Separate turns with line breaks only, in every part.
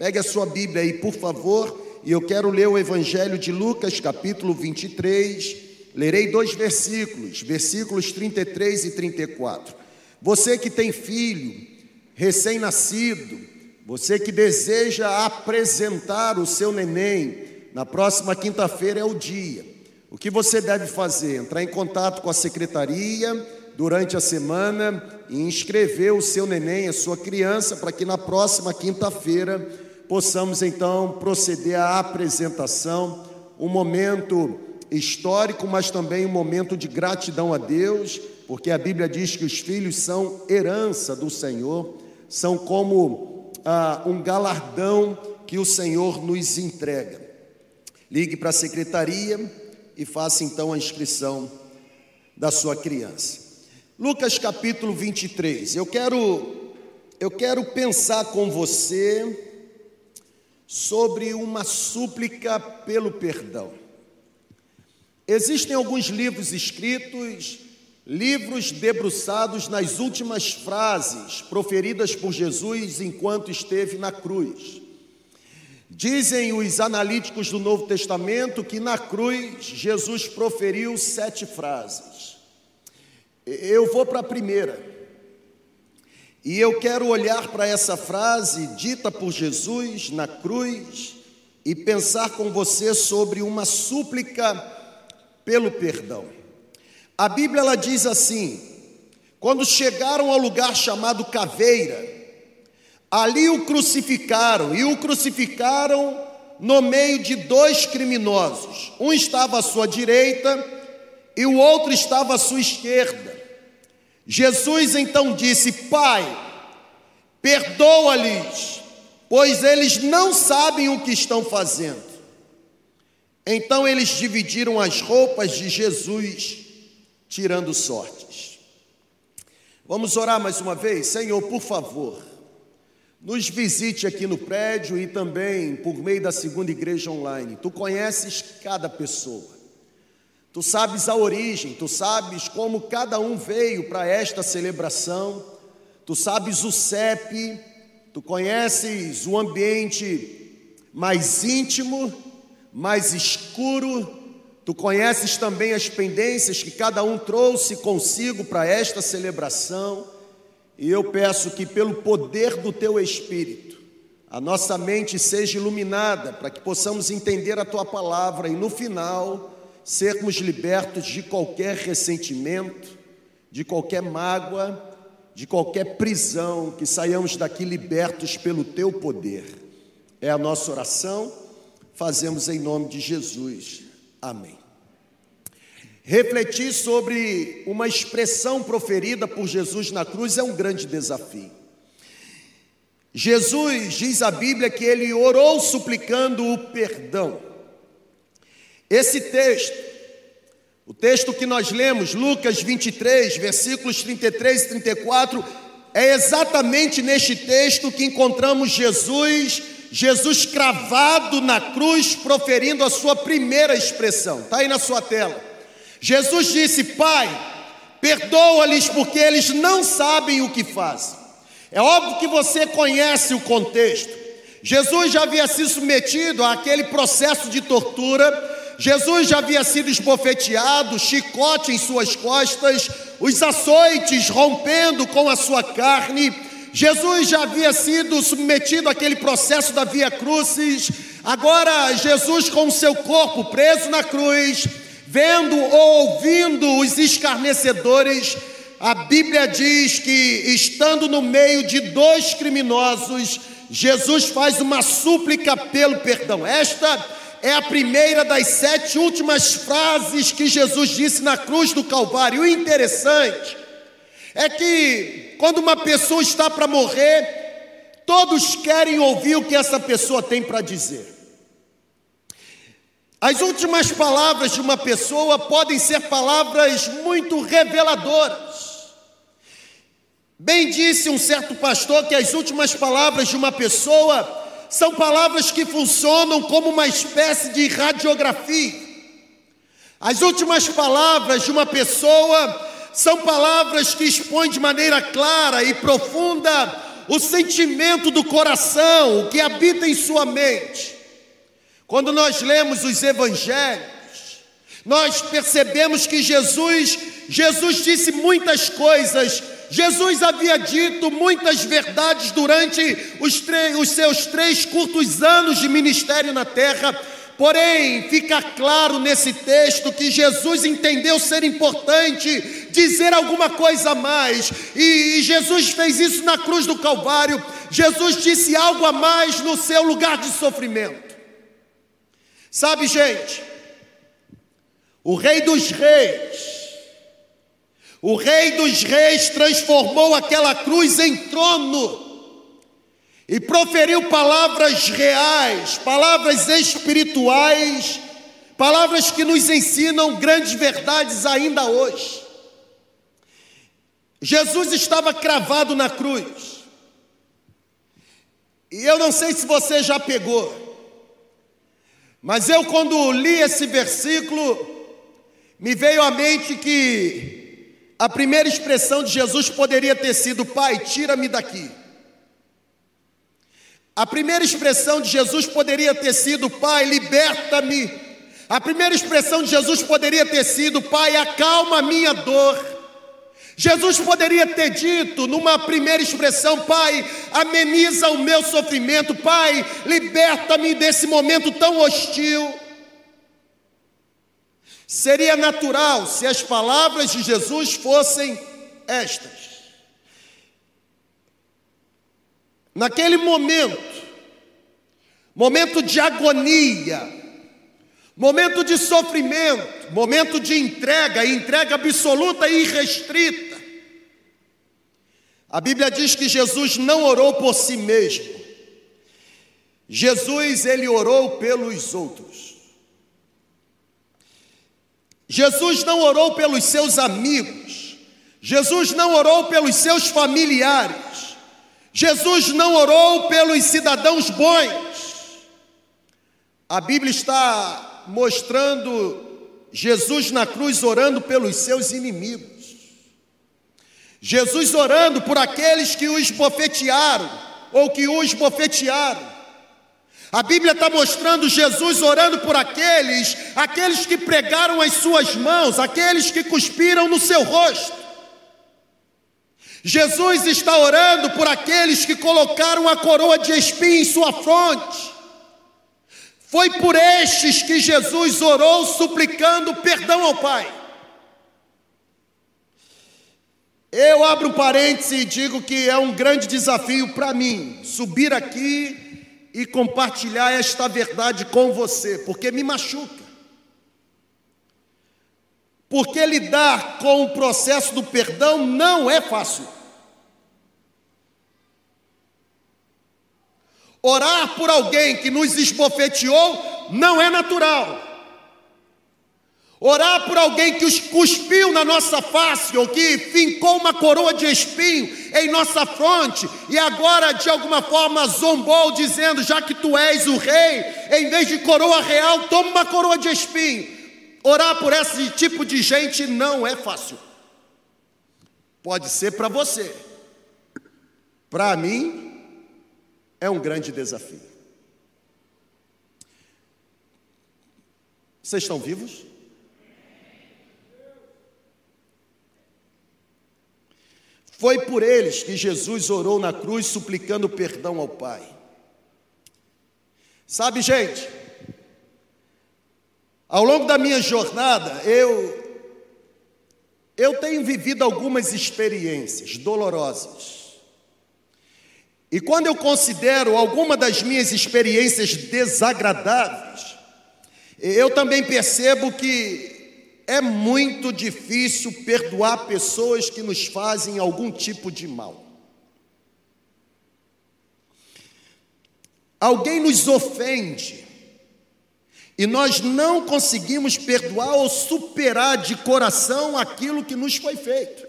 Pegue a sua Bíblia aí, por favor, e eu quero ler o Evangelho de Lucas, capítulo 23. Lerei dois versículos, versículos 33 e 34. Você que tem filho, recém-nascido, você que deseja apresentar o seu neném, na próxima quinta-feira é o dia. O que você deve fazer? Entrar em contato com a secretaria durante a semana e inscrever o seu neném, a sua criança, para que na próxima quinta-feira possamos então proceder à apresentação, um momento histórico, mas também um momento de gratidão a Deus, porque a Bíblia diz que os filhos são herança do Senhor, são como ah, um galardão que o Senhor nos entrega. Ligue para a secretaria e faça então a inscrição da sua criança. Lucas capítulo 23. Eu quero eu quero pensar com você sobre uma súplica pelo perdão. Existem alguns livros escritos, livros debruçados nas últimas frases proferidas por Jesus enquanto esteve na cruz. Dizem os analíticos do Novo Testamento que na cruz Jesus proferiu sete frases. Eu vou para a primeira. E eu quero olhar para essa frase dita por Jesus na cruz e pensar com você sobre uma súplica pelo perdão. A Bíblia ela diz assim: quando chegaram ao lugar chamado Caveira, Ali o crucificaram, e o crucificaram no meio de dois criminosos. Um estava à sua direita e o outro estava à sua esquerda. Jesus então disse: Pai, perdoa-lhes, pois eles não sabem o que estão fazendo. Então eles dividiram as roupas de Jesus, tirando sortes. Vamos orar mais uma vez? Senhor, por favor nos visite aqui no prédio e também por meio da segunda igreja online. Tu conheces cada pessoa, tu sabes a origem, tu sabes como cada um veio para esta celebração, tu sabes o CEP, tu conheces o ambiente mais íntimo, mais escuro, tu conheces também as pendências que cada um trouxe consigo para esta celebração. E eu peço que, pelo poder do teu Espírito, a nossa mente seja iluminada para que possamos entender a tua palavra e, no final, sermos libertos de qualquer ressentimento, de qualquer mágoa, de qualquer prisão, que saiamos daqui libertos pelo teu poder. É a nossa oração, fazemos em nome de Jesus. Amém. Refletir sobre uma expressão proferida por Jesus na cruz é um grande desafio. Jesus diz a Bíblia que ele orou suplicando o perdão. Esse texto, o texto que nós lemos, Lucas 23, versículos 33 e 34, é exatamente neste texto que encontramos Jesus, Jesus cravado na cruz, proferindo a sua primeira expressão. Está aí na sua tela. Jesus disse: Pai, perdoa-lhes porque eles não sabem o que fazem. É óbvio que você conhece o contexto. Jesus já havia sido submetido àquele processo de tortura. Jesus já havia sido esbofeteado, chicote em suas costas, os açoites rompendo com a sua carne. Jesus já havia sido submetido àquele processo da via crucis. Agora, Jesus, com o seu corpo preso na cruz, vendo ou ouvindo os escarnecedores, a Bíblia diz que, estando no meio de dois criminosos, Jesus faz uma súplica pelo perdão. Esta é a primeira das sete últimas frases que Jesus disse na cruz do Calvário. O interessante é que, quando uma pessoa está para morrer, todos querem ouvir o que essa pessoa tem para dizer. As últimas palavras de uma pessoa podem ser palavras muito reveladoras. Bem disse um certo pastor que as últimas palavras de uma pessoa são palavras que funcionam como uma espécie de radiografia. As últimas palavras de uma pessoa são palavras que expõem de maneira clara e profunda o sentimento do coração, que habita em sua mente. Quando nós lemos os evangelhos, nós percebemos que Jesus, Jesus disse muitas coisas Jesus havia dito muitas verdades durante os, os, seus três curtos anos de ministério na terra, porém, fica claro nesse texto que Jesus entendeu ser importante dizer alguma coisa a mais, e, Jesus fez isso na cruz do Calvário. Jesus disse algo a mais no seu lugar de sofrimento. Sabe, gente, o Rei dos Reis, o Rei dos Reis transformou aquela cruz em trono e proferiu palavras reais, palavras espirituais, palavras que nos ensinam grandes verdades ainda hoje. Jesus estava cravado na cruz. E eu não sei se você já pegou, mas eu, quando li esse versículo, me veio à mente que a primeira expressão de Jesus poderia ter sido: Pai, tira-me daqui. A primeira expressão de Jesus poderia ter sido: Pai, liberta-me. A primeira expressão de Jesus poderia ter sido: Pai, acalma a minha dor. Jesus poderia ter dito numa primeira expressão: Pai, ameniza o meu sofrimento. Pai, liberta-me desse momento tão hostil. Seria natural se as palavras de Jesus fossem estas. Naquele momento, momento de agonia, momento de sofrimento, momento de entrega, entrega absoluta e irrestrita. A Bíblia diz que Jesus não orou por si mesmo. Jesus ele orou pelos outros. Jesus não orou pelos seus amigos, Jesus não orou pelos seus familiares, Jesus não orou pelos cidadãos bons. A Bíblia está mostrando Jesus na cruz orando pelos seus inimigos. Jesus orando por aqueles que os bofetearam ou que os bofetearam. A Bíblia está mostrando Jesus orando por aqueles, aqueles que pregaram as suas mãos, aqueles que cuspiram no seu rosto. Jesus está orando por aqueles que colocaram a coroa de espinho em sua fronte. Foi por estes que Jesus orou suplicando perdão ao Pai. Eu abro um parêntese e digo que é um grande desafio para mim subir aqui e compartilhar esta verdade com você, porque me machuca. Porque lidar com o processo do perdão não é fácil. Orar por alguém que nos esbofeteou não é natural. Orar por alguém que os cuspiu na nossa face ou que fincou uma coroa de espinho em nossa fronte e agora de alguma forma zombou, dizendo: já que tu és o rei, em vez de coroa real, toma uma coroa de espinho. Orar por esse tipo de gente não é fácil. Pode ser para você, para mim, é um grande desafio. Vocês estão vivos? Foi por eles que Jesus orou na cruz suplicando perdão ao Pai. Sabe, gente, ao longo da minha jornada, eu eu tenho vivido algumas experiências dolorosas. E quando eu considero alguma das minhas experiências desagradáveis, eu também percebo que é muito difícil perdoar pessoas que nos fazem algum tipo de mal. Alguém nos ofende e nós não conseguimos perdoar ou superar de coração aquilo que nos foi feito.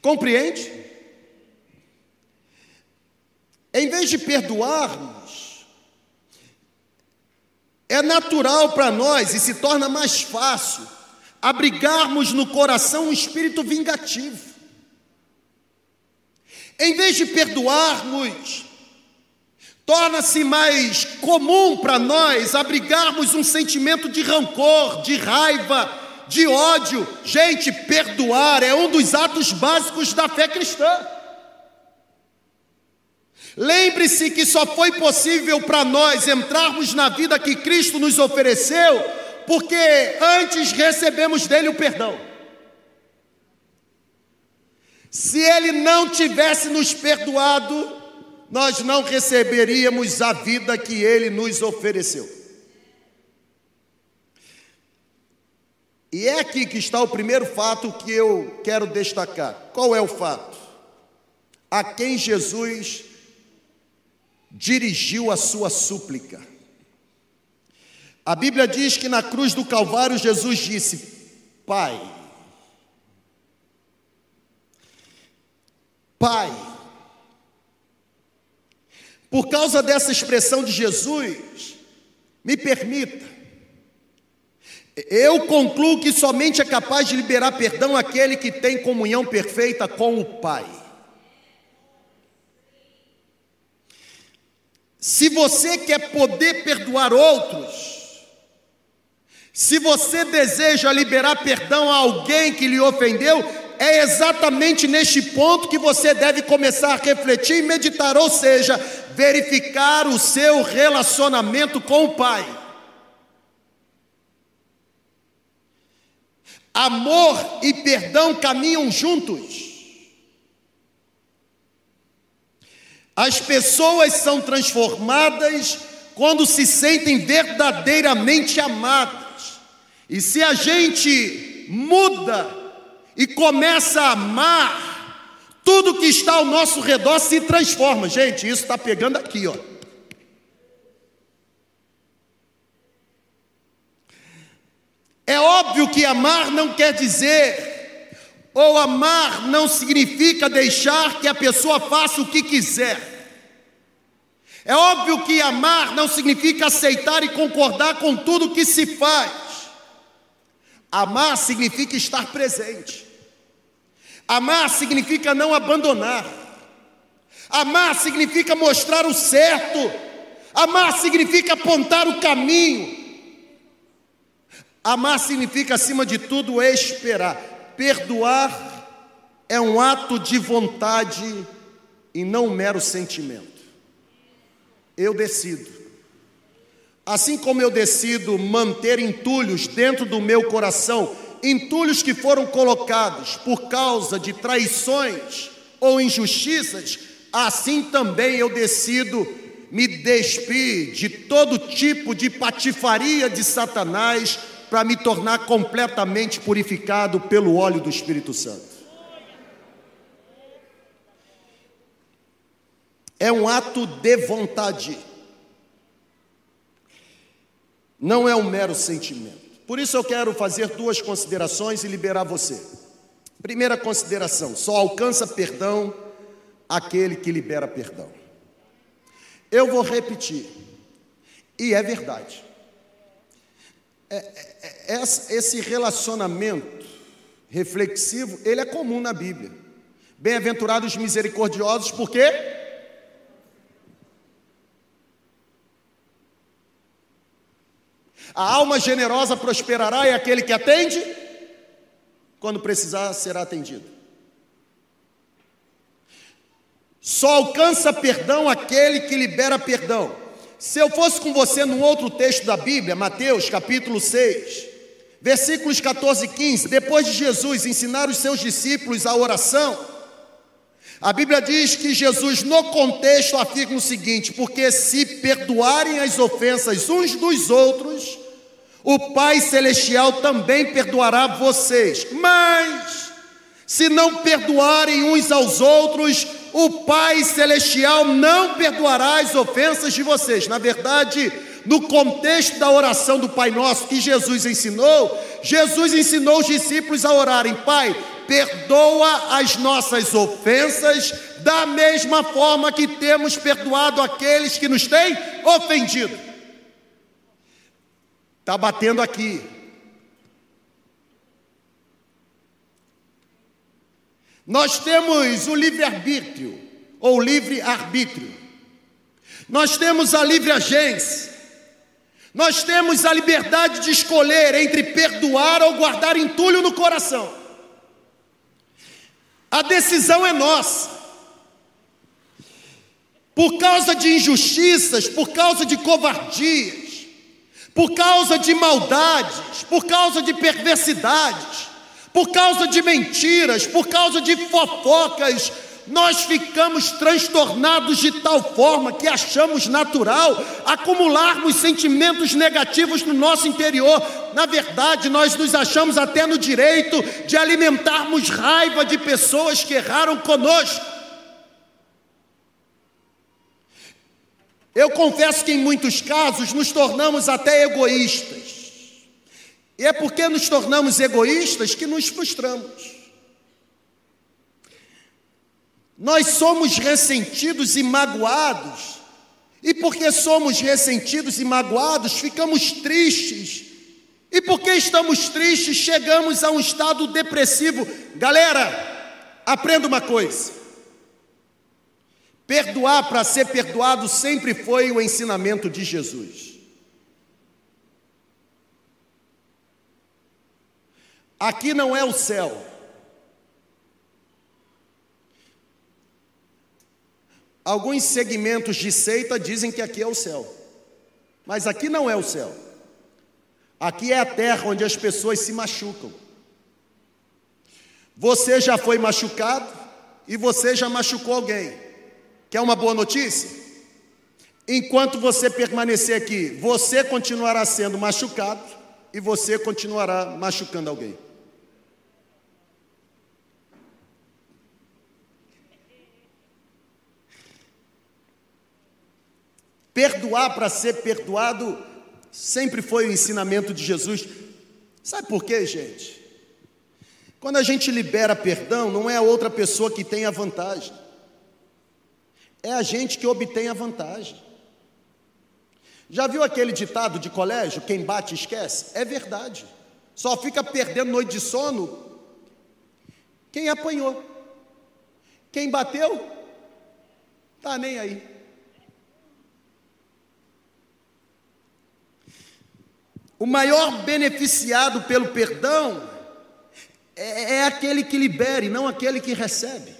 Compreende? Em vez de perdoarmos, é natural para nós e se torna mais fácil abrigarmos no coração um espírito vingativo. Em vez de perdoarmos, torna-se mais comum para nós abrigarmos um sentimento de rancor, de raiva, de ódio. Gente, perdoar é um dos atos básicos da fé cristã. Lembre-se que só foi possível para nós entrarmos na vida que Cristo nos ofereceu, porque antes recebemos dele o perdão. Se ele não tivesse nos perdoado, nós não receberíamos a vida que ele nos ofereceu. E é aqui que está o primeiro fato que eu quero destacar. Qual é o fato? A quem Jesus dirigiu a sua súplica. A Bíblia diz que na cruz do Calvário Jesus disse: Pai, Pai. Por causa dessa expressão de Jesus, me permita, eu concluo que somente é capaz de liberar perdão aquele que tem comunhão perfeita com o Pai. Se você quer poder perdoar outros, se você deseja liberar perdão a alguém que lhe ofendeu, é exatamente neste ponto que você deve começar a refletir e meditar, ou seja, verificar o seu relacionamento com o Pai. Amor e perdão caminham juntos. As pessoas são transformadas quando se sentem verdadeiramente amadas. E se a gente muda e começa a amar, tudo que está ao nosso redor se transforma. Gente, isso está pegando aqui, ó. É óbvio que amar não quer dizer ou amar não significa deixar que a pessoa faça o que quiser. É óbvio que amar não significa aceitar e concordar com tudo que se faz. Amar significa estar presente. Amar significa não abandonar. Amar significa mostrar o certo. Amar significa apontar o caminho. Amar significa, acima de tudo, esperar. Perdoar é um ato de vontade e não um mero sentimento. Eu decido. Assim como eu decido manter entulhos dentro do meu coração, entulhos que foram colocados por causa de traições ou injustiças, assim também eu decido me despir de todo tipo de patifaria de Satanás para me tornar completamente purificado pelo óleo do Espírito Santo. É um ato de vontade, não é um mero sentimento. Por isso eu quero fazer duas considerações e liberar você. Primeira consideração: só alcança perdão aquele que libera perdão. Eu vou repetir, e é verdade. É, é, é, esse relacionamento reflexivo, ele é comum na Bíblia. Bem-aventurados misericordiosos, por quê? A alma generosa prosperará e aquele que atende, quando precisar, será atendido. Só alcança perdão aquele que libera perdão. Se eu fosse com você num outro texto da Bíblia, Mateus capítulo 6, versículos 14 e 15, depois de Jesus ensinar os seus discípulos a oração, a Bíblia diz que Jesus, no contexto, afirma o seguinte: porque se perdoarem as ofensas uns dos outros, o Pai Celestial também perdoará vocês. Mas, se não perdoarem uns aos outros, o Pai Celestial não perdoará as ofensas de vocês. Na verdade, no contexto da oração do Pai Nosso que Jesus ensinou, Jesus ensinou os discípulos a orarem: Pai, perdoa as nossas ofensas, da mesma forma que temos perdoado aqueles que nos têm ofendido. Está batendo aqui. Nós temos o livre-arbítrio ou livre arbítrio. Nós temos a livre agência. Nós temos a liberdade de escolher entre perdoar ou guardar entulho no coração. A decisão é nossa. Por causa de injustiças, por causa de covardias, por causa de maldades, por causa de perversidades, por causa de mentiras, por causa de fofocas, nós ficamos transtornados de tal forma que achamos natural acumularmos sentimentos negativos no nosso interior. Na verdade, nós nos achamos até no direito de alimentarmos raiva de pessoas que erraram conosco. Eu confesso que em muitos casos nos tornamos até egoístas. E é porque nos tornamos egoístas que nos frustramos. Nós somos ressentidos e magoados, e porque somos ressentidos e magoados, ficamos tristes, e porque estamos tristes, chegamos a um estado depressivo. Galera, aprenda uma coisa: perdoar para ser perdoado sempre foi o ensinamento de Jesus. Aqui não é o céu. Alguns segmentos de seita dizem que aqui é o céu, mas aqui não é o céu. Aqui é a terra onde as pessoas se machucam. Você já foi machucado e você já machucou alguém. Quer uma boa notícia? Enquanto você permanecer aqui, você continuará sendo machucado e você continuará machucando alguém. Perdoar para ser perdoado sempre foi o ensinamento de Jesus. Sabe por quê, gente? Quando a gente libera perdão, não é a outra pessoa que tem a vantagem, é a gente que obtém a vantagem. Já viu aquele ditado de colégio: quem bate esquece? É verdade. Só fica perdendo noite de sono quem apanhou. Quem bateu, tá nem aí. O maior beneficiado pelo perdão é, é aquele que libere, não aquele que recebe.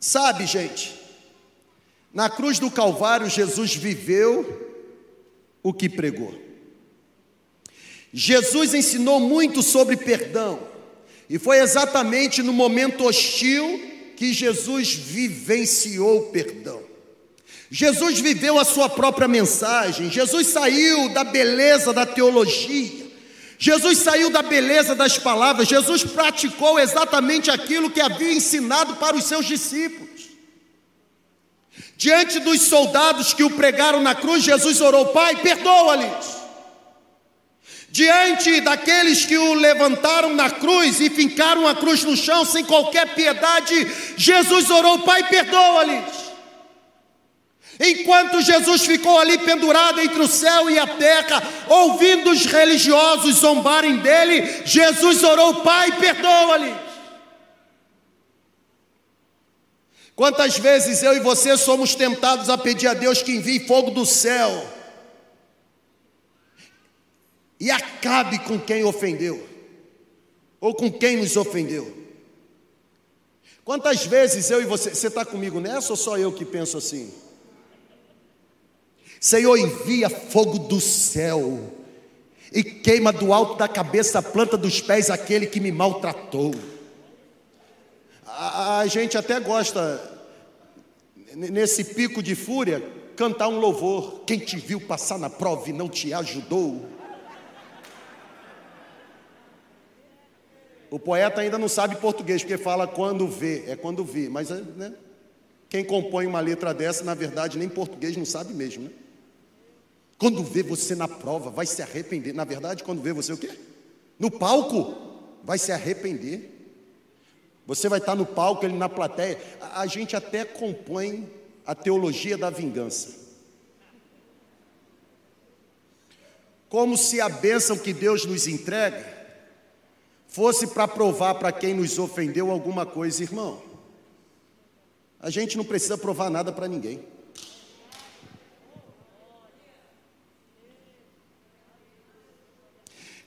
Sabe, gente, na cruz do Calvário, Jesus viveu o que pregou. Jesus ensinou muito sobre perdão, e foi exatamente no momento hostil que Jesus vivenciou o perdão. Jesus viveu a sua própria mensagem, Jesus saiu da beleza da teologia, Jesus saiu da beleza das palavras, Jesus praticou exatamente aquilo que havia ensinado para os seus discípulos. Diante dos soldados que o pregaram na cruz, Jesus orou: Pai, perdoa-lhes. Diante daqueles que o levantaram na cruz e fincaram a cruz no chão sem qualquer piedade, Jesus orou: Pai, perdoa-lhes. Enquanto Jesus ficou ali pendurado entre o céu e a terra, ouvindo os religiosos zombarem dele, Jesus orou: Pai, perdoa-lhe. Quantas vezes eu e você somos tentados a pedir a Deus que envie fogo do céu e acabe com quem ofendeu, ou com quem nos ofendeu. Quantas vezes eu e você, você está comigo nessa ou só eu que penso assim? Senhor, envia fogo do céu e queima do alto da cabeça a planta dos pés aquele que me maltratou. A, a gente até gosta, nesse pico de fúria, cantar um louvor. Quem te viu passar na prova e não te ajudou. O poeta ainda não sabe português, porque fala quando vê, é quando vê. Mas né, quem compõe uma letra dessa, na verdade, nem português não sabe mesmo, né? Quando vê você na prova, vai se arrepender. Na verdade, quando vê você o quê? No palco, vai se arrepender. Você vai estar no palco, ele na plateia. A, a gente até compõe a teologia da vingança. Como se a bênção que Deus nos entrega fosse para provar para quem nos ofendeu alguma coisa, irmão. A gente não precisa provar nada para ninguém.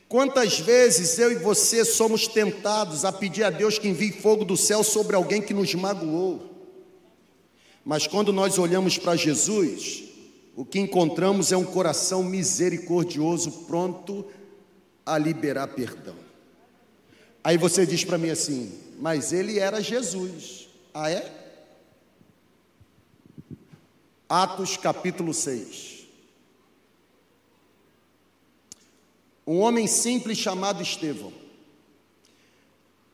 Quantas vezes eu e você somos tentados a pedir a Deus que envie fogo do céu sobre alguém que nos magoou? Mas quando nós olhamos para Jesus, o que encontramos é um coração misericordioso, pronto a liberar perdão. Aí você diz para mim assim: mas ele era Jesus. Ah, é? Atos capítulo 6. Um homem simples chamado Estevão.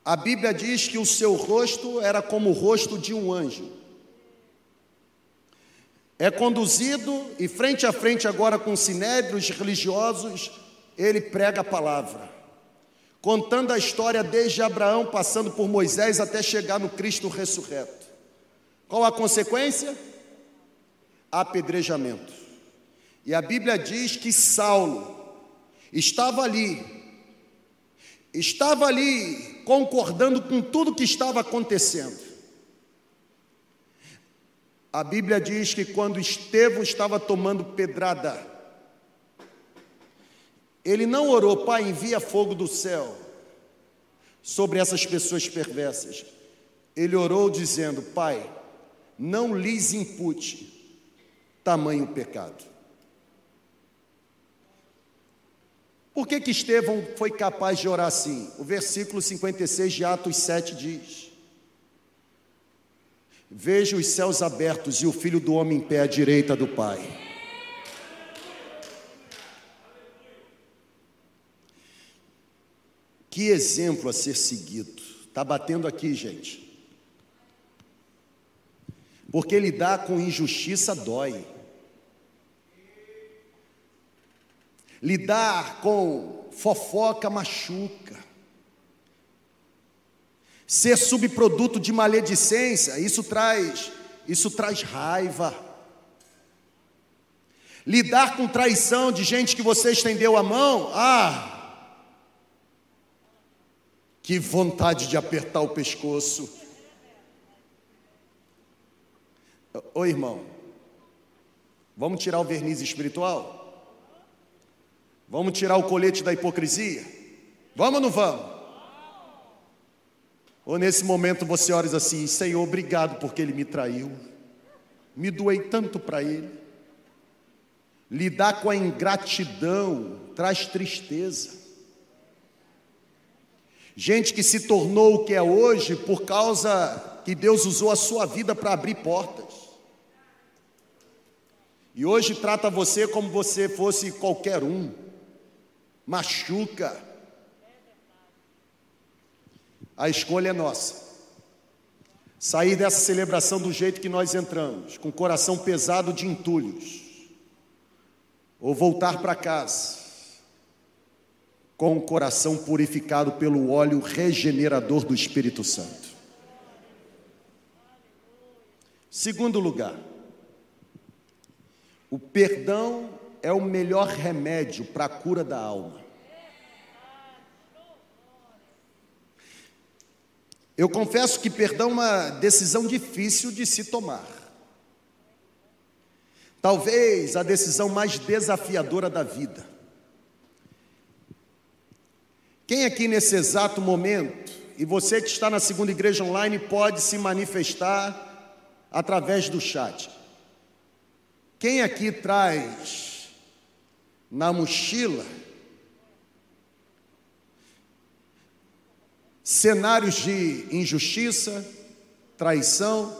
A Bíblia diz que o seu rosto era como o rosto de um anjo. É conduzido e frente a frente agora com sinédrios religiosos, ele prega a palavra, contando a história desde Abraão, passando por Moisés até chegar no Cristo ressurreto. Qual a consequência? Apedrejamento. E a Bíblia diz que Saulo, estava ali, estava ali concordando com tudo que estava acontecendo. A Bíblia diz que quando Estevão estava tomando pedrada, ele não orou, Pai, envia fogo do céu sobre essas pessoas perversas. Ele orou dizendo: Pai, não lhes impute tamanho pecado. Por que, que Estevão foi capaz de orar assim? O versículo 56 de Atos 7 diz: Vejo os céus abertos e o filho do homem em pé à direita do Pai. Que exemplo a ser seguido. Está batendo aqui, gente. Porque lidar com injustiça dói. Lidar com fofoca machuca. Ser subproduto de maledicência, isso traz, isso traz raiva. Lidar com traição de gente que você estendeu a mão, ah, que vontade de apertar o pescoço. Ô irmão, vamos tirar o verniz espiritual? Vamos tirar o colete da hipocrisia? Vamos ou não vamos? Ou nesse momento você ora assim: Senhor, obrigado porque ele me traiu, me doei tanto para ele. Lidar com a ingratidão traz tristeza. Gente que se tornou o que é hoje por causa que Deus usou a sua vida para abrir portas. E hoje trata você como você fosse qualquer um machuca. A escolha é nossa. Sair dessa celebração do jeito que nós entramos, com o coração pesado de entulhos, ou voltar para casa com o coração purificado pelo óleo regenerador do Espírito Santo. Segundo lugar, o perdão é o melhor remédio para a cura da alma. Eu confesso que perdão é uma decisão difícil de se tomar. Talvez a decisão mais desafiadora da vida. Quem aqui nesse exato momento, e você que está na segunda igreja online, pode se manifestar através do chat. Quem aqui traz na mochila cenários de injustiça, traição.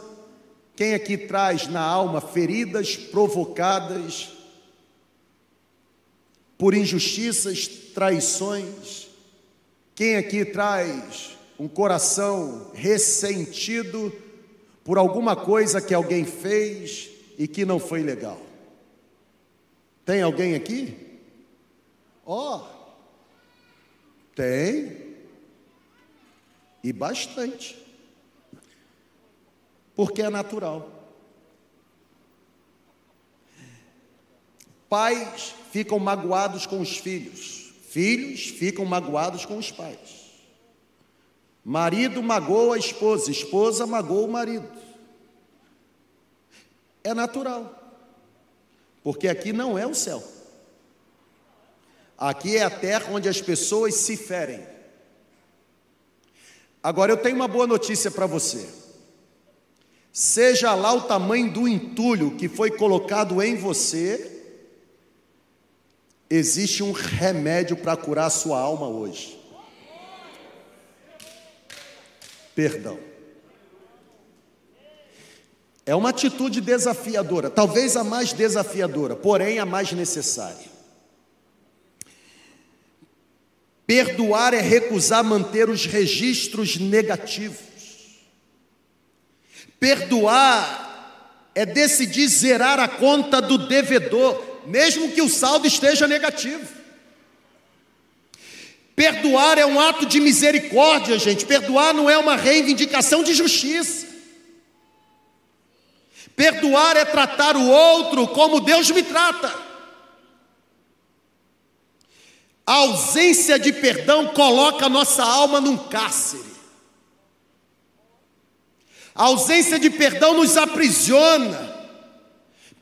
Quem aqui traz na alma feridas provocadas por injustiças, traições? Quem aqui traz um coração ressentido por alguma coisa que alguém fez e que não foi legal? Tem alguém aqui? Ó, oh, tem. E bastante. Porque é natural. Pais ficam magoados com os filhos, filhos ficam magoados com os pais. Marido magoa a esposa, esposa magoa o marido. é natural, porque aqui não é o céu. Aqui é a terra onde as pessoas se ferem. Agora eu tenho uma boa notícia para você. Seja lá o tamanho do entulho que foi colocado em você, existe um remédio para curar a sua alma hoje. Perdão. É uma atitude desafiadora, talvez a mais desafiadora, porém a mais necessária. Perdoar é recusar manter os registros negativos. Perdoar é decidir zerar a conta do devedor, mesmo que o saldo esteja negativo. Perdoar é um ato de misericórdia, gente. Perdoar não é uma reivindicação de justiça. Perdoar é tratar o outro como Deus me trata. A ausência de perdão coloca a nossa alma num cárcere. A ausência de perdão nos aprisiona.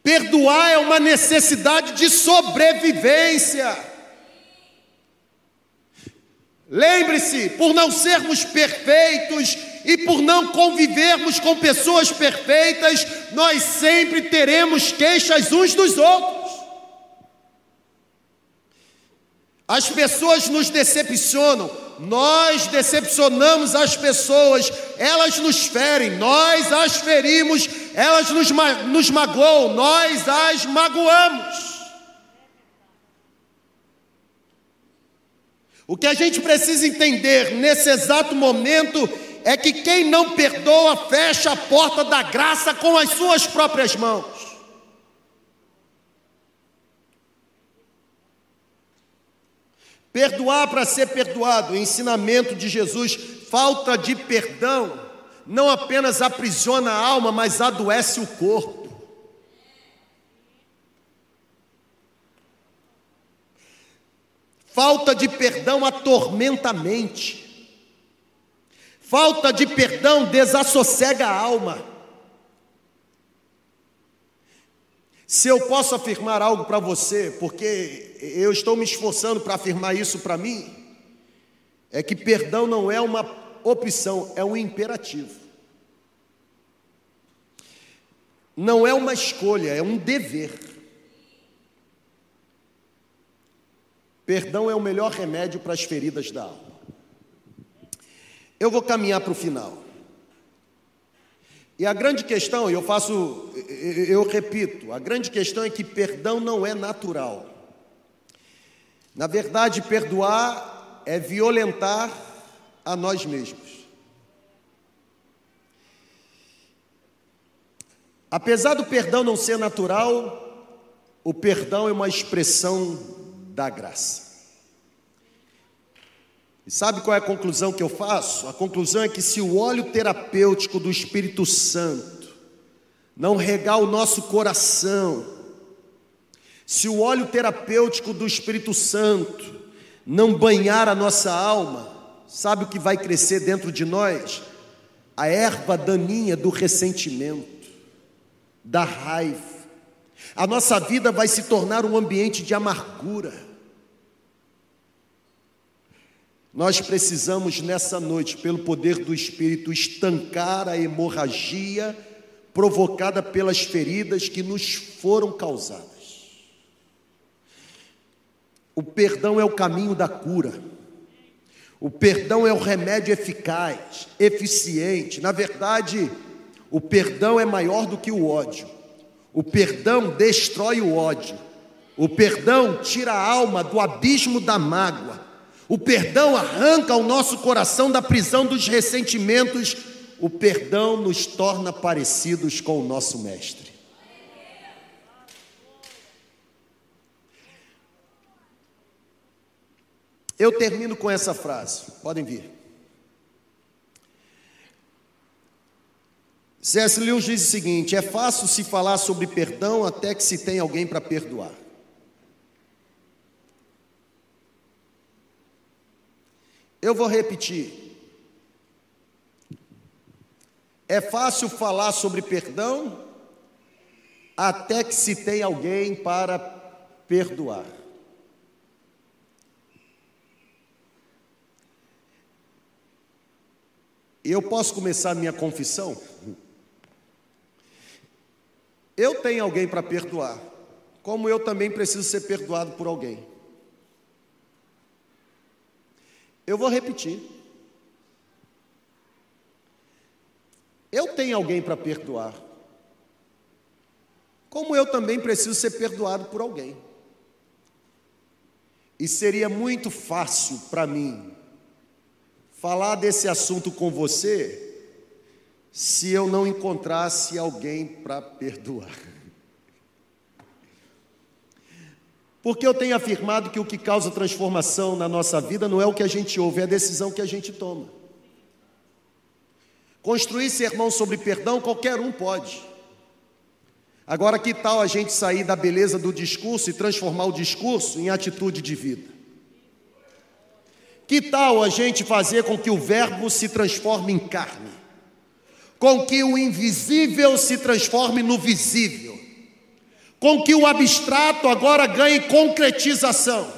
Perdoar é uma necessidade de sobrevivência. Lembre-se, por não sermos perfeitos e por não convivermos com pessoas perfeitas, nós sempre teremos queixas uns dos outros. As pessoas nos decepcionam, nós decepcionamos as pessoas, elas nos ferem, nós as ferimos, elas nos, nos magoam, nós as magoamos. O que a gente precisa entender nesse exato momento é que quem não perdoa fecha a porta da graça com as suas próprias mãos. Perdoar para ser perdoado, ensinamento de Jesus, falta de perdão, não apenas aprisiona a alma, mas adoece o corpo. Falta de perdão atormenta a mente. Falta de perdão desassossega a alma. Se eu posso afirmar algo para você, porque eu estou me esforçando para afirmar isso para mim, é que perdão não é uma opção, é um imperativo. Não é uma escolha, é um dever. Perdão é o melhor remédio para as feridas da alma. Eu vou caminhar para o final. E a grande questão, e eu faço, eu repito, a grande questão é que perdão não é natural. Na verdade, perdoar é violentar a nós mesmos. Apesar do perdão não ser natural, o perdão é uma expressão da graça. E sabe qual é a conclusão que eu faço? A conclusão é que se o óleo terapêutico do Espírito Santo não regar o nosso coração, se o óleo terapêutico do Espírito Santo não banhar a nossa alma, sabe o que vai crescer dentro de nós? A erva daninha do ressentimento, da raiva. A nossa vida vai se tornar um ambiente de amargura nós precisamos nessa noite, pelo poder do Espírito, estancar a hemorragia provocada pelas feridas que nos foram causadas. O perdão é o caminho da cura. O perdão é o remédio eficaz, eficiente. Na verdade, o perdão é maior do que o ódio. O perdão destrói o ódio. O perdão tira a alma do abismo da mágoa. O perdão arranca o nosso coração da prisão dos ressentimentos. O perdão nos torna parecidos com o nosso Mestre. Eu termino com essa frase, podem vir. C.S. Lewis diz o seguinte: é fácil se falar sobre perdão até que se tem alguém para perdoar. Eu vou repetir. É fácil falar sobre perdão até que se tem alguém para perdoar. Eu posso começar minha confissão? Eu tenho alguém para perdoar, como eu também preciso ser perdoado por alguém. Eu vou repetir. Eu tenho alguém para perdoar, como eu também preciso ser perdoado por alguém. E seria muito fácil para mim falar desse assunto com você se eu não encontrasse alguém para perdoar. Porque eu tenho afirmado que o que causa transformação na nossa vida não é o que a gente ouve, é a decisão que a gente toma. Construir sermão sobre perdão, qualquer um pode. Agora, que tal a gente sair da beleza do discurso e transformar o discurso em atitude de vida? Que tal a gente fazer com que o Verbo se transforme em carne? Com que o invisível se transforme no visível? Com que o abstrato agora ganhe concretização?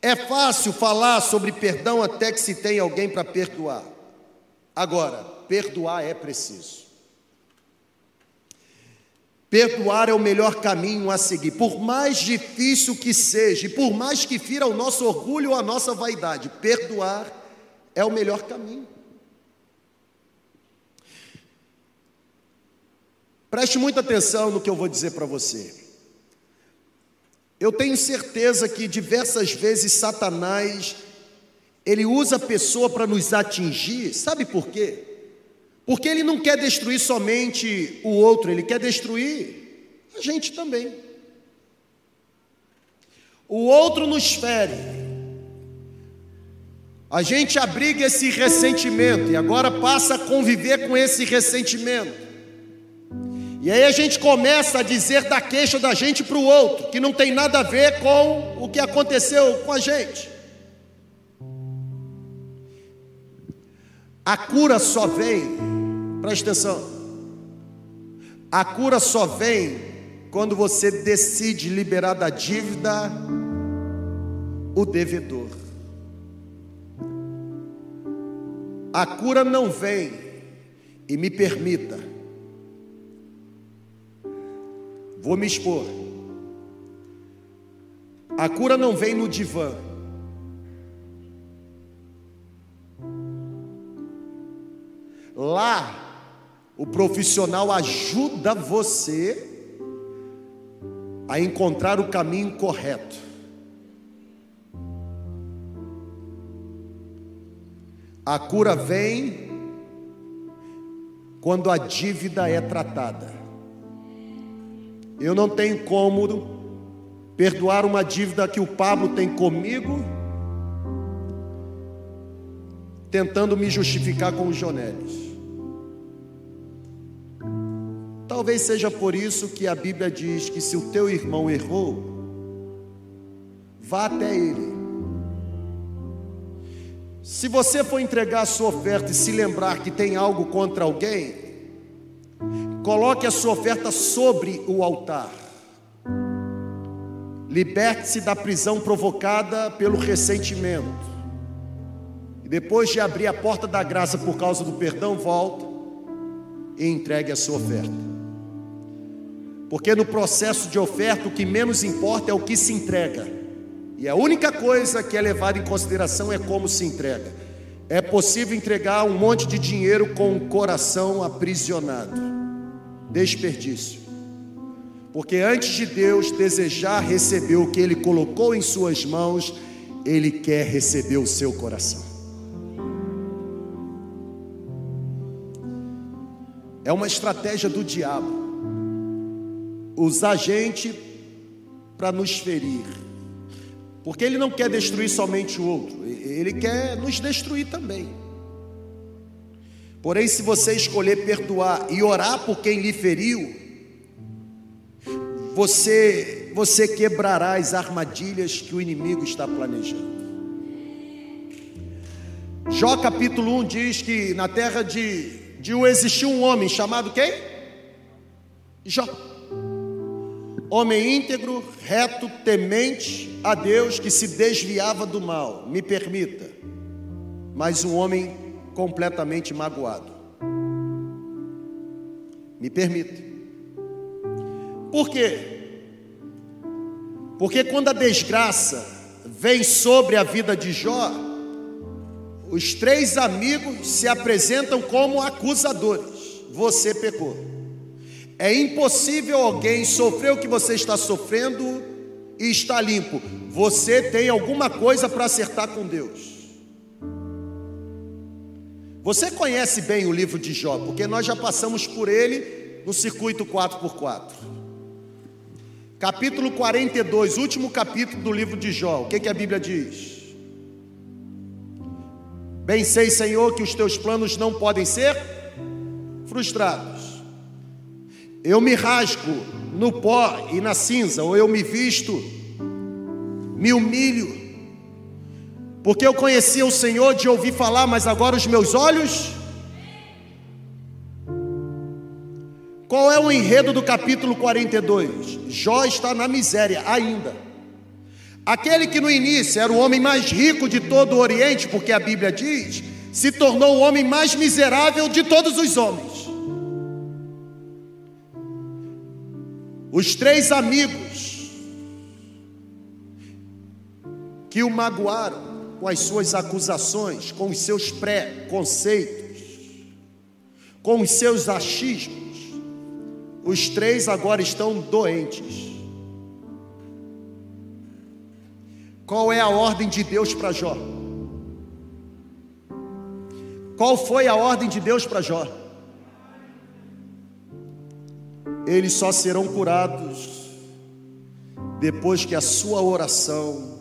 É fácil falar sobre perdão até que se tem alguém para perdoar. Agora, perdoar é preciso. Perdoar é o melhor caminho a seguir, por mais difícil que seja, e por mais que fira o nosso orgulho ou a nossa vaidade, perdoar é o melhor caminho. Preste muita atenção no que eu vou dizer para você. Eu tenho certeza que diversas vezes Satanás ele usa a pessoa para nos atingir, sabe por quê? Porque ele não quer destruir somente o outro, ele quer destruir a gente também. O outro nos fere. A gente abriga esse ressentimento e agora passa a conviver com esse ressentimento. E aí a gente começa a dizer da queixa da gente para o outro, que não tem nada a ver com o que aconteceu com a gente. A cura só vem, preste atenção, a cura só vem quando você decide liberar da dívida o devedor. A cura não vem, e me permita, vou me expor. A cura não vem no divã. Lá, o profissional ajuda você a encontrar o caminho correto. A cura vem quando a dívida é tratada. Eu não tenho como perdoar uma dívida que o Pablo tem comigo, tentando me justificar com os Jonélios. Talvez seja por isso que a Bíblia diz que se o teu irmão errou, vá até ele. Se você for entregar a sua oferta e se lembrar que tem algo contra alguém, coloque a sua oferta sobre o altar. Liberte-se da prisão provocada pelo ressentimento. E depois de abrir a porta da graça por causa do perdão, volta e entregue a sua oferta. Porque no processo de oferta o que menos importa é o que se entrega. E a única coisa que é levada em consideração é como se entrega. É possível entregar um monte de dinheiro com o coração aprisionado. Desperdício. Porque antes de Deus desejar receber o que Ele colocou em Suas mãos, Ele quer receber o seu coração. É uma estratégia do diabo usar gente para nos ferir. Porque ele não quer destruir somente o outro, ele quer nos destruir também. Porém, se você escolher perdoar e orar por quem lhe feriu, você você quebrará as armadilhas que o inimigo está planejando. Jó capítulo 1 diz que na terra de, de existiu um homem chamado quem? Jó. Homem íntegro, reto, temente a Deus, que se desviava do mal, me permita, mas um homem completamente magoado. Me permita. Por quê? Porque quando a desgraça vem sobre a vida de Jó, os três amigos se apresentam como acusadores. Você pecou. É impossível alguém sofrer o que você está sofrendo e estar limpo. Você tem alguma coisa para acertar com Deus. Você conhece bem o livro de Jó, porque nós já passamos por ele no circuito 4x4. Capítulo 42, último capítulo do livro de Jó. O que, que a Bíblia diz? Bem sei, Senhor, que os teus planos não podem ser frustrados. Eu me rasgo no pó e na cinza, ou eu me visto, me humilho, porque eu conhecia o Senhor de ouvir falar, mas agora os meus olhos. Qual é o enredo do capítulo 42? Jó está na miséria ainda. Aquele que no início era o homem mais rico de todo o Oriente, porque a Bíblia diz, se tornou o homem mais miserável de todos os homens. Os três amigos que o magoaram com as suas acusações, com os seus pré-conceitos, com os seus achismos, os três agora estão doentes. Qual é a ordem de Deus para Jó? Qual foi a ordem de Deus para Jó? Eles só serão curados depois que a sua oração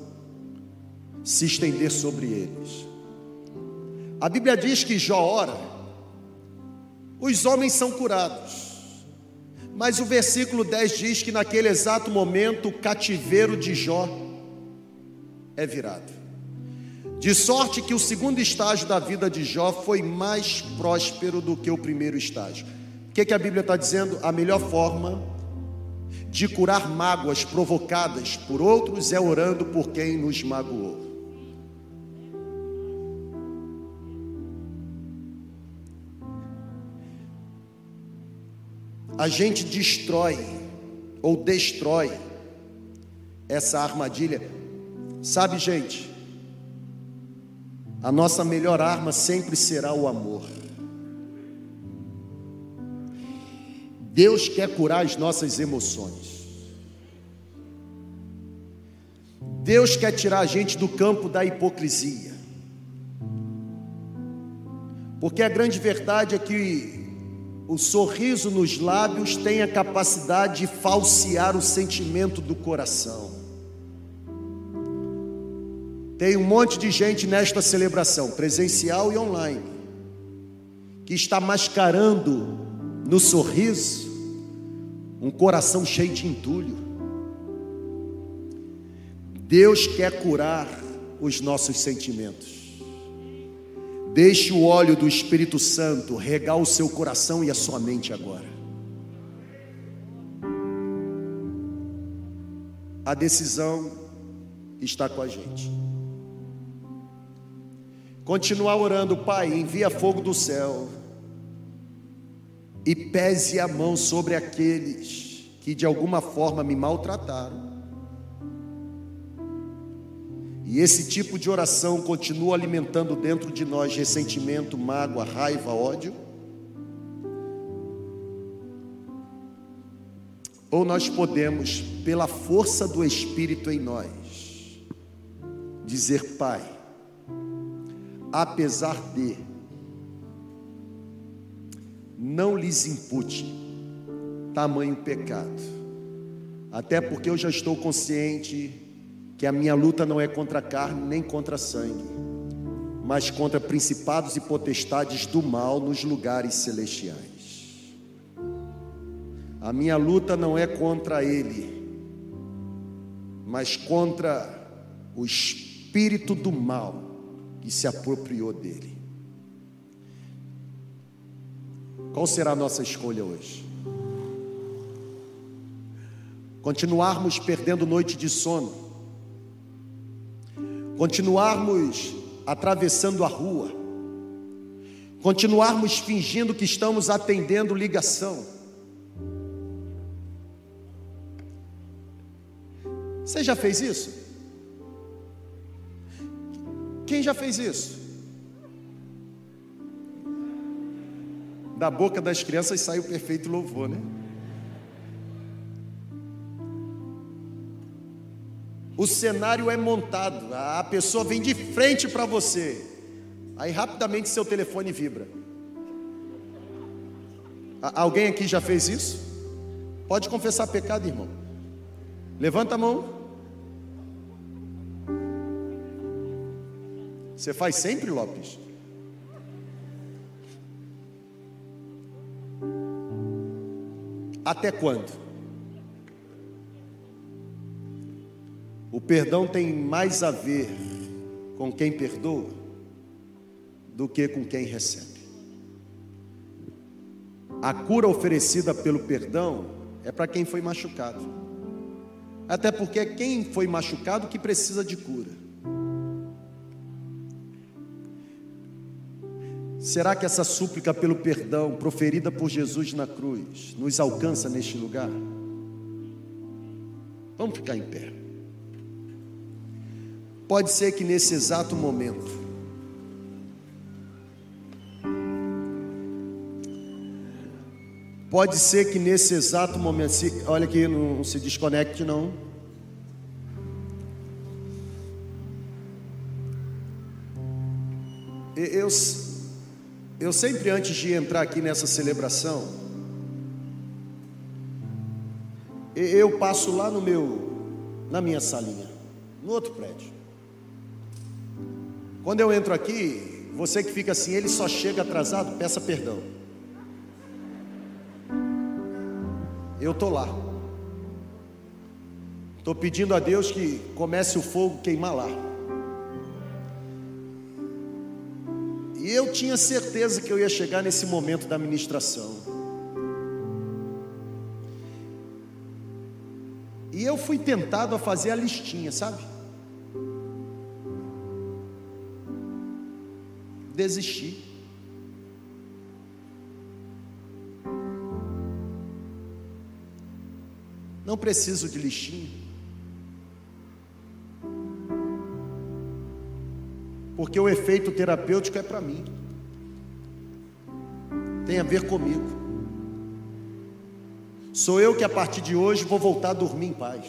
se estender sobre eles. A Bíblia diz que Jó ora, os homens são curados, mas o versículo 10 diz que naquele exato momento o cativeiro de Jó é virado. De sorte que o segundo estágio da vida de Jó foi mais próspero do que o primeiro estágio. O que, que a Bíblia está dizendo? A melhor forma de curar mágoas provocadas por outros é orando por quem nos magoou. A gente destrói ou destrói essa armadilha. Sabe, gente, a nossa melhor arma sempre será o amor. Deus quer curar as nossas emoções. Deus quer tirar a gente do campo da hipocrisia. Porque a grande verdade é que o sorriso nos lábios tem a capacidade de falsear o sentimento do coração. Tem um monte de gente nesta celebração, presencial e online, que está mascarando no sorriso, um coração cheio de entulho. Deus quer curar os nossos sentimentos. Deixe o óleo do Espírito Santo regar o seu coração e a sua mente agora. A decisão está com a gente. Continuar orando, Pai, envia fogo do céu e pese a mão sobre aqueles que de alguma forma me maltrataram. E esse tipo de oração continua alimentando dentro de nós ressentimento, mágoa, raiva, ódio. Ou nós podemos, pela força do Espírito em nós, dizer: Pai, apesar de não lhes impute tamanho pecado. Até porque eu já estou consciente que a minha luta não é contra a carne nem contra sangue, mas contra principados e potestades do mal nos lugares celestiais. A minha luta não é contra ele, mas contra o espírito do mal que se apropriou dele. Qual será a nossa escolha hoje? continuarmos perdendo noite de sono, continuarmos atravessando a rua, continuarmos fingindo que estamos atendendo ligação. Você já fez isso? Quem já fez isso? Da boca das crianças sai o perfeito louvor, né? O cenário é montado, a pessoa vem de frente para você, aí rapidamente seu telefone vibra. Alguém aqui já fez isso? Pode confessar pecado, irmão. Levanta a mão. Você faz sempre, Lopes? Até quando? O perdão tem mais a ver com quem perdoa do que com quem recebe. A cura oferecida pelo perdão é para quem foi machucado. Até porque é quem foi machucado que precisa de cura. Será que essa súplica pelo perdão proferida por Jesus na cruz nos alcança neste lugar? Vamos ficar em pé. Pode ser que nesse exato momento, pode ser que nesse exato momento, se, olha aqui, não se desconecte não. Eu, eu sempre, antes de entrar aqui nessa celebração, eu passo lá no meu, na minha salinha, no outro prédio. Quando eu entro aqui, você que fica assim, ele só chega atrasado, peça perdão. Eu tô lá. Estou pedindo a Deus que comece o fogo queimar lá. Eu tinha certeza que eu ia chegar nesse momento da ministração. E eu fui tentado a fazer a listinha, sabe? Desisti. Não preciso de listinha. Porque o efeito terapêutico é para mim, tem a ver comigo. Sou eu que a partir de hoje vou voltar a dormir em paz.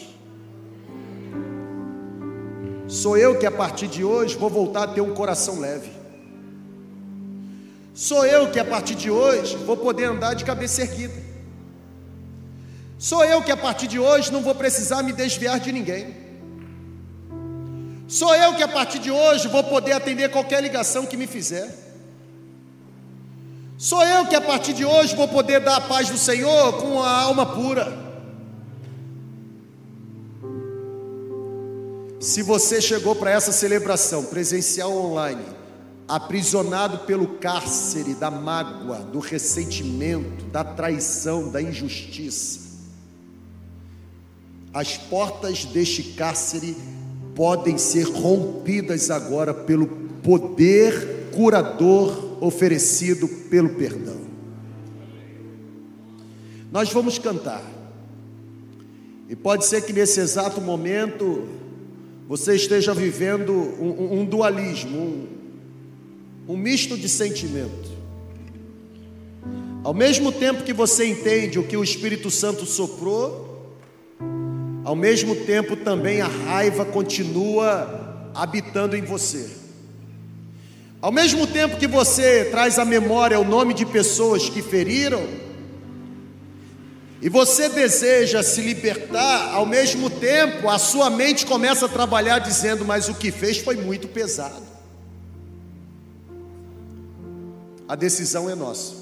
Sou eu que a partir de hoje vou voltar a ter um coração leve. Sou eu que a partir de hoje vou poder andar de cabeça erguida. Sou eu que a partir de hoje não vou precisar me desviar de ninguém. Sou eu que a partir de hoje vou poder atender qualquer ligação que me fizer. Sou eu que a partir de hoje vou poder dar a paz do Senhor com a alma pura. Se você chegou para essa celebração presencial online, aprisionado pelo cárcere da mágoa, do ressentimento, da traição, da injustiça, as portas deste cárcere podem ser rompidas agora pelo poder curador oferecido pelo perdão. Nós vamos cantar, e pode ser que nesse exato momento você esteja vivendo um, um dualismo, um, um misto de sentimento. Ao mesmo tempo que você entende o que o Espírito Santo soprou, ao mesmo tempo também a raiva continua habitando em você. Ao mesmo tempo que você traz à memória o nome de pessoas que feriram, e você deseja se libertar, ao mesmo tempo a sua mente começa a trabalhar dizendo: Mas o que fez foi muito pesado. A decisão é nossa.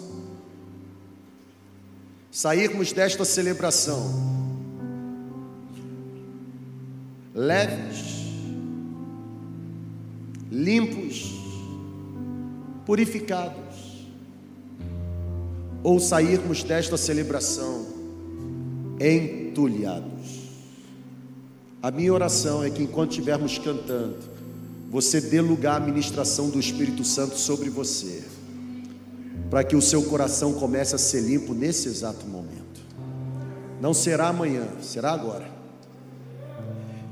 Sairmos desta celebração leves, limpos, purificados, ou sairmos desta celebração entulhados. A minha oração é que enquanto estivermos cantando, você dê lugar à ministração do Espírito Santo sobre você, para que o seu coração comece a ser limpo nesse exato momento. Não será amanhã, será agora.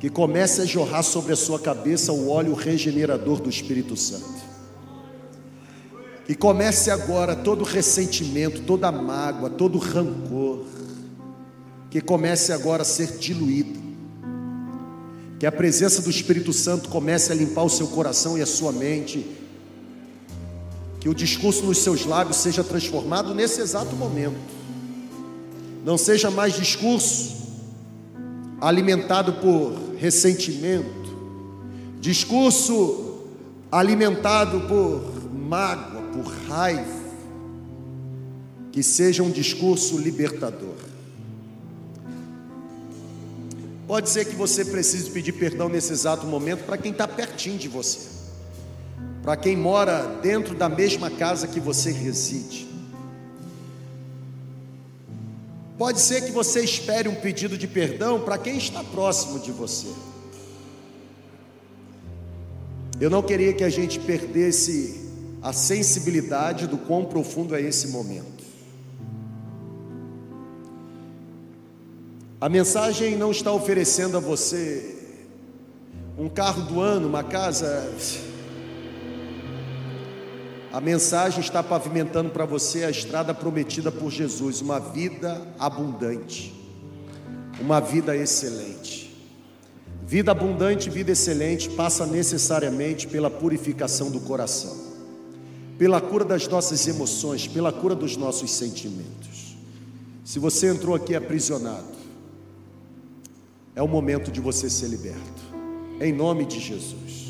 Que comece a jorrar sobre a sua cabeça o óleo regenerador do Espírito Santo. Que comece agora todo ressentimento, toda mágoa, todo rancor, que comece agora a ser diluído. Que a presença do Espírito Santo comece a limpar o seu coração e a sua mente. Que o discurso nos seus lábios seja transformado nesse exato momento. Não seja mais discurso alimentado por ressentimento, discurso alimentado por mágoa, por raiva, que seja um discurso libertador. Pode ser que você precise pedir perdão nesse exato momento para quem está pertinho de você, para quem mora dentro da mesma casa que você reside. Pode ser que você espere um pedido de perdão para quem está próximo de você. Eu não queria que a gente perdesse a sensibilidade do quão profundo é esse momento. A mensagem não está oferecendo a você um carro do ano, uma casa. A mensagem está pavimentando para você a estrada prometida por Jesus, uma vida abundante, uma vida excelente. Vida abundante, vida excelente passa necessariamente pela purificação do coração, pela cura das nossas emoções, pela cura dos nossos sentimentos. Se você entrou aqui aprisionado, é o momento de você ser liberto. Em nome de Jesus.